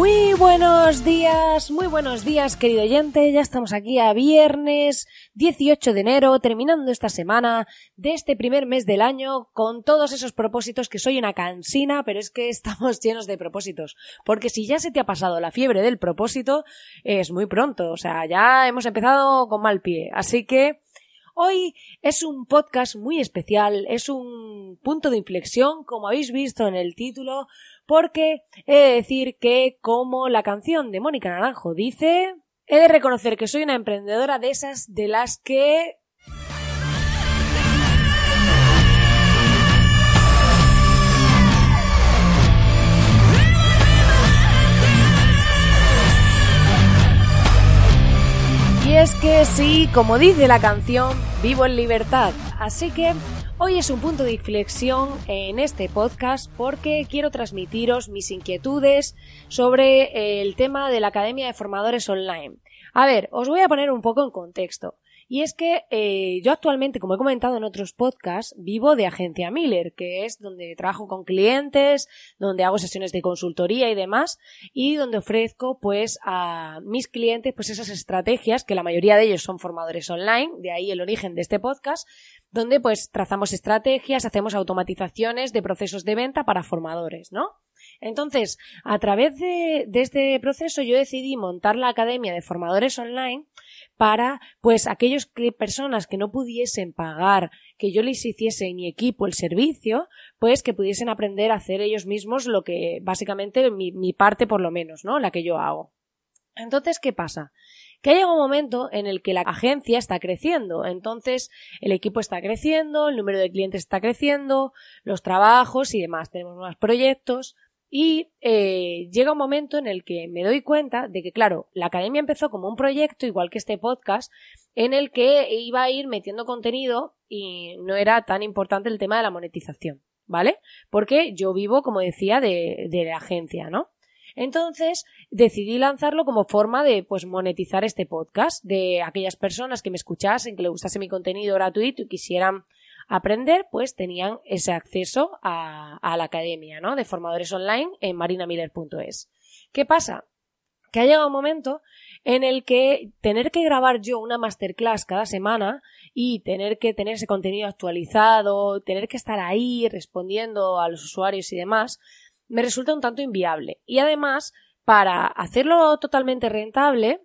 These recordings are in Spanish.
Muy buenos días, muy buenos días querido oyente, ya estamos aquí a viernes 18 de enero, terminando esta semana de este primer mes del año con todos esos propósitos que soy una cansina, pero es que estamos llenos de propósitos, porque si ya se te ha pasado la fiebre del propósito, es muy pronto, o sea, ya hemos empezado con mal pie, así que Hoy es un podcast muy especial, es un punto de inflexión, como habéis visto en el título, porque he de decir que, como la canción de Mónica Naranjo dice, he de reconocer que soy una emprendedora de esas de las que es que sí, como dice la canción, vivo en libertad. Así que hoy es un punto de inflexión en este podcast porque quiero transmitiros mis inquietudes sobre el tema de la Academia de Formadores Online. A ver, os voy a poner un poco en contexto. Y es que eh, yo actualmente, como he comentado en otros podcasts, vivo de agencia Miller, que es donde trabajo con clientes, donde hago sesiones de consultoría y demás, y donde ofrezco pues a mis clientes pues esas estrategias, que la mayoría de ellos son formadores online, de ahí el origen de este podcast, donde pues trazamos estrategias, hacemos automatizaciones de procesos de venta para formadores, ¿no? Entonces, a través de, de, este proceso yo decidí montar la Academia de Formadores Online para, pues, aquellas personas que no pudiesen pagar que yo les hiciese mi equipo el servicio, pues que pudiesen aprender a hacer ellos mismos lo que, básicamente, mi, mi parte por lo menos, ¿no? La que yo hago. Entonces, ¿qué pasa? que llega un momento en el que la agencia está creciendo, entonces el equipo está creciendo, el número de clientes está creciendo, los trabajos y demás, tenemos más proyectos, y eh, llega un momento en el que me doy cuenta de que, claro, la academia empezó como un proyecto, igual que este podcast, en el que iba a ir metiendo contenido y no era tan importante el tema de la monetización, ¿vale? Porque yo vivo, como decía, de, de la agencia, ¿no? Entonces decidí lanzarlo como forma de pues monetizar este podcast de aquellas personas que me escuchasen, que le gustase mi contenido gratuito y quisieran aprender, pues tenían ese acceso a, a la academia, ¿no? De formadores online en marinamiller.es. ¿Qué pasa? Que ha llegado un momento en el que tener que grabar yo una masterclass cada semana y tener que tener ese contenido actualizado, tener que estar ahí respondiendo a los usuarios y demás, me resulta un tanto inviable. Y además, para hacerlo totalmente rentable,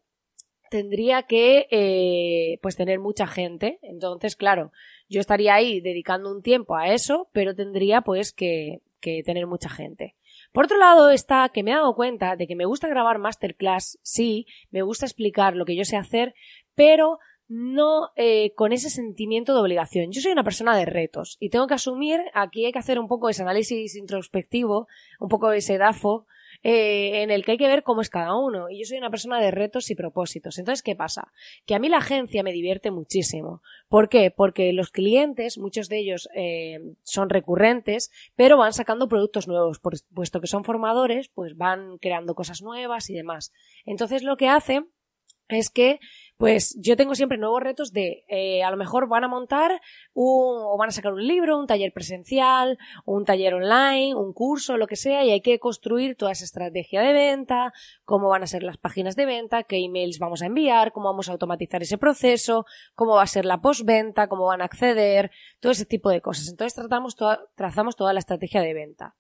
tendría que eh, pues tener mucha gente. Entonces, claro, yo estaría ahí dedicando un tiempo a eso, pero tendría pues que, que tener mucha gente. Por otro lado está que me he dado cuenta de que me gusta grabar masterclass, sí, me gusta explicar lo que yo sé hacer, pero no eh, con ese sentimiento de obligación. Yo soy una persona de retos y tengo que asumir, aquí hay que hacer un poco ese análisis introspectivo, un poco ese DAFO, eh, en el que hay que ver cómo es cada uno. Y yo soy una persona de retos y propósitos. Entonces, ¿qué pasa? Que a mí la agencia me divierte muchísimo. ¿Por qué? Porque los clientes, muchos de ellos eh, son recurrentes, pero van sacando productos nuevos. puesto que son formadores, pues van creando cosas nuevas y demás. Entonces, lo que hacen es que pues yo tengo siempre nuevos retos de, eh, a lo mejor van a montar un, o van a sacar un libro, un taller presencial, un taller online, un curso, lo que sea, y hay que construir toda esa estrategia de venta, cómo van a ser las páginas de venta, qué emails vamos a enviar, cómo vamos a automatizar ese proceso, cómo va a ser la postventa, cómo van a acceder, todo ese tipo de cosas. Entonces tratamos trazamos toda la estrategia de venta.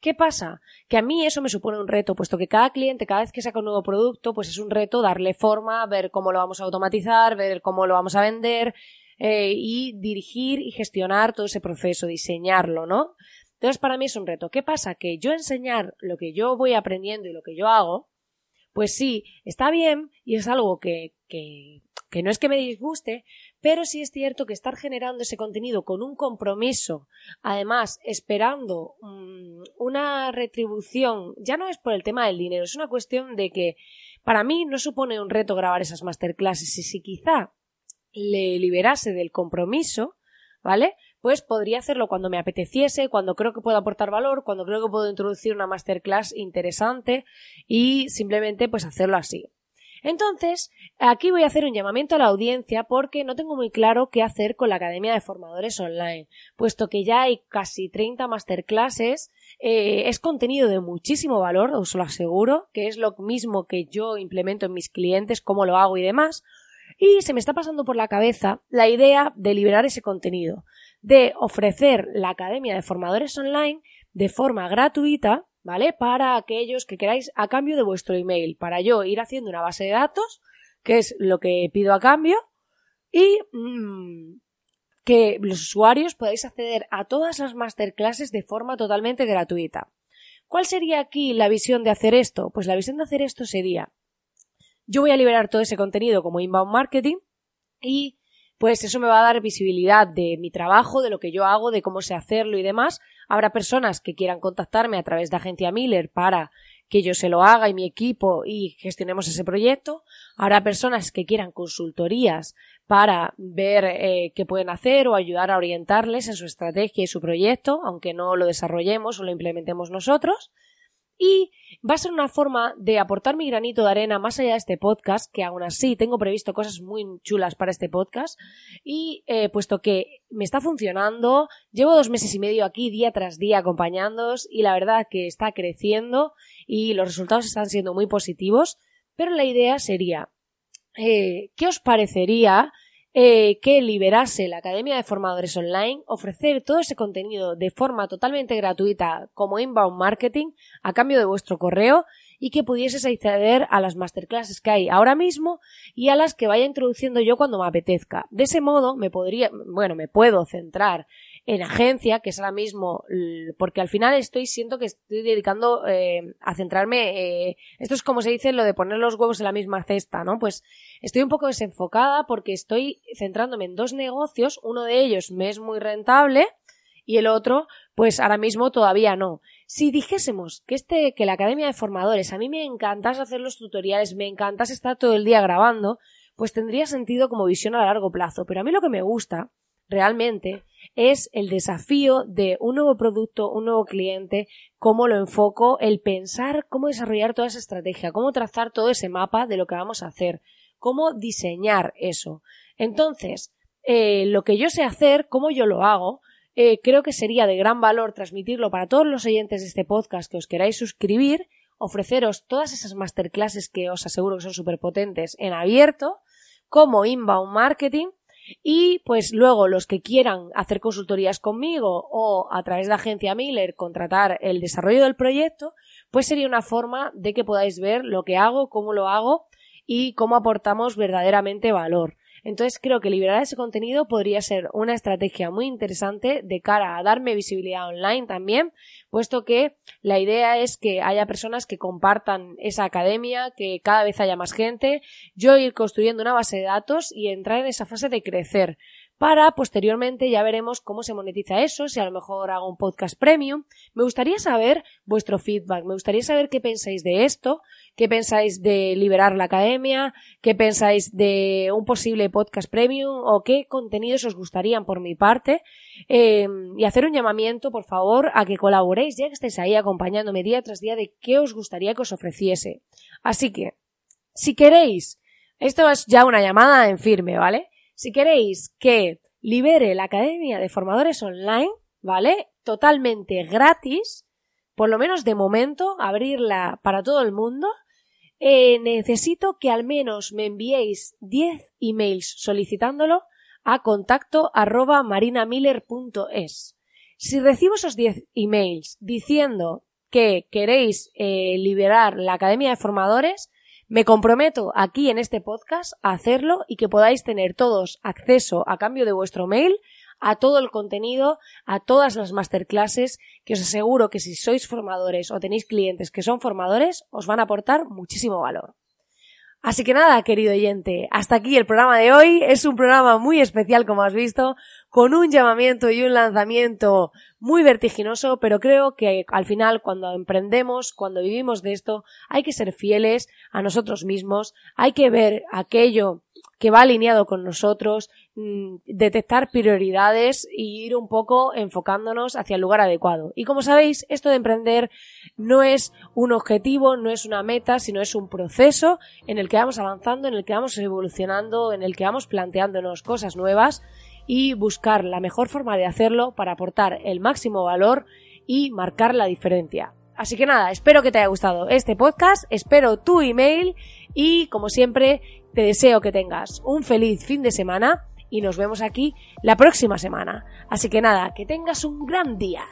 ¿Qué pasa? Que a mí eso me supone un reto, puesto que cada cliente, cada vez que saca un nuevo producto, pues es un reto darle forma, ver cómo lo vamos a automatizar, ver cómo lo vamos a vender eh, y dirigir y gestionar todo ese proceso, diseñarlo, ¿no? Entonces para mí es un reto. ¿Qué pasa? Que yo enseñar lo que yo voy aprendiendo y lo que yo hago, pues sí, está bien y es algo que, que, que no es que me disguste, pero sí es cierto que estar generando ese contenido con un compromiso, además esperando mmm, una retribución, ya no es por el tema del dinero, es una cuestión de que para mí no supone un reto grabar esas masterclasses y si quizá le liberase del compromiso, ¿vale? Pues podría hacerlo cuando me apeteciese, cuando creo que puedo aportar valor, cuando creo que puedo introducir una masterclass interesante y simplemente pues hacerlo así. Entonces, aquí voy a hacer un llamamiento a la audiencia porque no tengo muy claro qué hacer con la Academia de Formadores Online, puesto que ya hay casi 30 masterclasses, eh, es contenido de muchísimo valor, os lo aseguro, que es lo mismo que yo implemento en mis clientes, cómo lo hago y demás, y se me está pasando por la cabeza la idea de liberar ese contenido, de ofrecer la Academia de Formadores Online de forma gratuita ¿vale? Para aquellos que queráis a cambio de vuestro email, para yo ir haciendo una base de datos, que es lo que pido a cambio, y mm, que los usuarios podáis acceder a todas las masterclasses de forma totalmente gratuita. ¿Cuál sería aquí la visión de hacer esto? Pues la visión de hacer esto sería, yo voy a liberar todo ese contenido como inbound marketing y pues eso me va a dar visibilidad de mi trabajo, de lo que yo hago, de cómo sé hacerlo y demás. Habrá personas que quieran contactarme a través de Agencia Miller para que yo se lo haga y mi equipo y gestionemos ese proyecto. Habrá personas que quieran consultorías para ver eh, qué pueden hacer o ayudar a orientarles en su estrategia y su proyecto, aunque no lo desarrollemos o lo implementemos nosotros y va a ser una forma de aportar mi granito de arena más allá de este podcast, que aún así tengo previsto cosas muy chulas para este podcast. Y eh, puesto que me está funcionando, llevo dos meses y medio aquí día tras día acompañándoos y la verdad que está creciendo y los resultados están siendo muy positivos, pero la idea sería, eh, ¿qué os parecería eh, que liberase la Academia de Formadores Online, ofrecer todo ese contenido de forma totalmente gratuita como inbound marketing a cambio de vuestro correo y que pudieses acceder a las masterclasses que hay ahora mismo y a las que vaya introduciendo yo cuando me apetezca. De ese modo me podría, bueno, me puedo centrar en agencia, que es ahora mismo, porque al final estoy, siento que estoy dedicando eh, a centrarme, eh, esto es como se dice lo de poner los huevos en la misma cesta, ¿no? Pues estoy un poco desenfocada porque estoy centrándome en dos negocios, uno de ellos me es muy rentable y el otro, pues ahora mismo todavía no. Si dijésemos que este, que la Academia de Formadores, a mí me encantas hacer los tutoriales, me encantas estar todo el día grabando, pues tendría sentido como visión a largo plazo, pero a mí lo que me gusta realmente es el desafío de un nuevo producto, un nuevo cliente, cómo lo enfoco, el pensar cómo desarrollar toda esa estrategia, cómo trazar todo ese mapa de lo que vamos a hacer, cómo diseñar eso. Entonces, eh, lo que yo sé hacer, cómo yo lo hago, eh, creo que sería de gran valor transmitirlo para todos los oyentes de este podcast que os queráis suscribir, ofreceros todas esas masterclasses que os aseguro que son súper potentes en abierto, como inbound marketing, y pues luego los que quieran hacer consultorías conmigo o a través de agencia Miller contratar el desarrollo del proyecto, pues sería una forma de que podáis ver lo que hago, cómo lo hago y cómo aportamos verdaderamente valor. Entonces creo que liberar ese contenido podría ser una estrategia muy interesante de cara a darme visibilidad online también, puesto que la idea es que haya personas que compartan esa academia, que cada vez haya más gente, yo ir construyendo una base de datos y entrar en esa fase de crecer para posteriormente ya veremos cómo se monetiza eso, si a lo mejor hago un podcast premium. Me gustaría saber vuestro feedback, me gustaría saber qué pensáis de esto, qué pensáis de liberar la academia, qué pensáis de un posible podcast premium o qué contenidos os gustarían por mi parte em, y hacer un llamamiento, por favor, a que colaboréis ya que estéis ahí acompañándome día tras día de qué os gustaría que os ofreciese. Así que, si queréis, esto es ya una llamada en firme, ¿vale? Si queréis que libere la Academia de Formadores Online, ¿vale? Totalmente gratis, por lo menos de momento, abrirla para todo el mundo, eh, necesito que al menos me enviéis 10 emails solicitándolo a contacto arroba marinamiller.es. Si recibo esos 10 emails diciendo que queréis eh, liberar la Academia de Formadores, me comprometo aquí en este podcast a hacerlo y que podáis tener todos acceso a cambio de vuestro mail a todo el contenido, a todas las masterclasses, que os aseguro que si sois formadores o tenéis clientes que son formadores, os van a aportar muchísimo valor. Así que nada, querido oyente, hasta aquí el programa de hoy. Es un programa muy especial, como has visto, con un llamamiento y un lanzamiento muy vertiginoso, pero creo que al final, cuando emprendemos, cuando vivimos de esto, hay que ser fieles a nosotros mismos, hay que ver aquello que va alineado con nosotros, mm, detectar prioridades y ir un poco enfocándonos hacia el lugar adecuado. Y como sabéis, esto de emprender no es un objetivo, no es una meta, sino es un proceso en el que vamos avanzando, en el que vamos evolucionando, en el que vamos planteándonos cosas nuevas y buscar la mejor forma de hacerlo para aportar el máximo valor y marcar la diferencia. Así que nada, espero que te haya gustado este podcast, espero tu email y como siempre te deseo que tengas un feliz fin de semana y nos vemos aquí la próxima semana. Así que nada, que tengas un gran día.